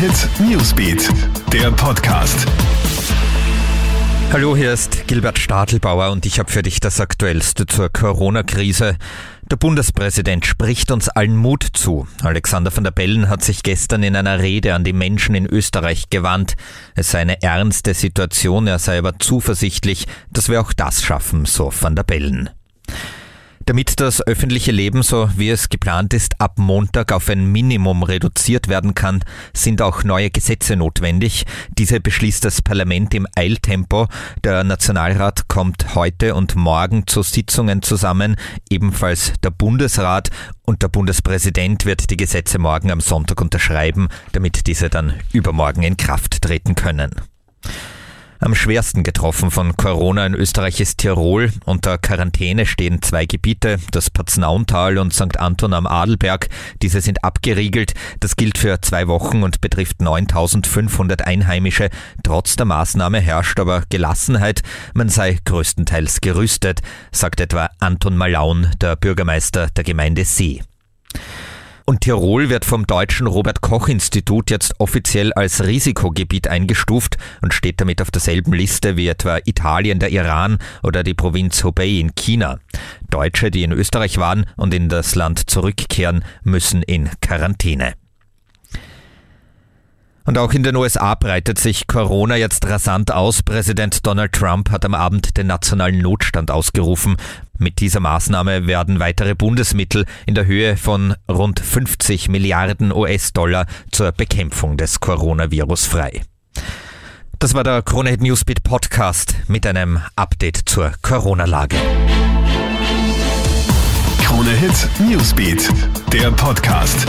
Hit Newsbeat, der Podcast. Hallo, hier ist Gilbert Stadelbauer und ich habe für dich das Aktuellste zur Corona-Krise. Der Bundespräsident spricht uns allen Mut zu. Alexander van der Bellen hat sich gestern in einer Rede an die Menschen in Österreich gewandt. Es sei eine ernste Situation, er sei aber zuversichtlich, dass wir auch das schaffen, so van der Bellen. Damit das öffentliche Leben, so wie es geplant ist, ab Montag auf ein Minimum reduziert werden kann, sind auch neue Gesetze notwendig. Diese beschließt das Parlament im Eiltempo. Der Nationalrat kommt heute und morgen zu Sitzungen zusammen, ebenfalls der Bundesrat und der Bundespräsident wird die Gesetze morgen am Sonntag unterschreiben, damit diese dann übermorgen in Kraft treten können. Am schwersten getroffen von Corona in Österreich ist Tirol. Unter Quarantäne stehen zwei Gebiete, das Paznauntal und St. Anton am Adelberg. Diese sind abgeriegelt. Das gilt für zwei Wochen und betrifft 9500 Einheimische. Trotz der Maßnahme herrscht aber Gelassenheit. Man sei größtenteils gerüstet, sagt etwa Anton Malaun, der Bürgermeister der Gemeinde See. Und Tirol wird vom deutschen Robert Koch Institut jetzt offiziell als Risikogebiet eingestuft und steht damit auf derselben Liste wie etwa Italien, der Iran oder die Provinz Hubei in China. Deutsche, die in Österreich waren und in das Land zurückkehren, müssen in Quarantäne. Und auch in den USA breitet sich Corona jetzt rasant aus. Präsident Donald Trump hat am Abend den nationalen Notstand ausgerufen. Mit dieser Maßnahme werden weitere Bundesmittel in der Höhe von rund 50 Milliarden US-Dollar zur Bekämpfung des Coronavirus frei. Das war der Kronehit Newsbeat Podcast mit einem Update zur Corona-Lage. Krone Hit Newsbeat, der Podcast.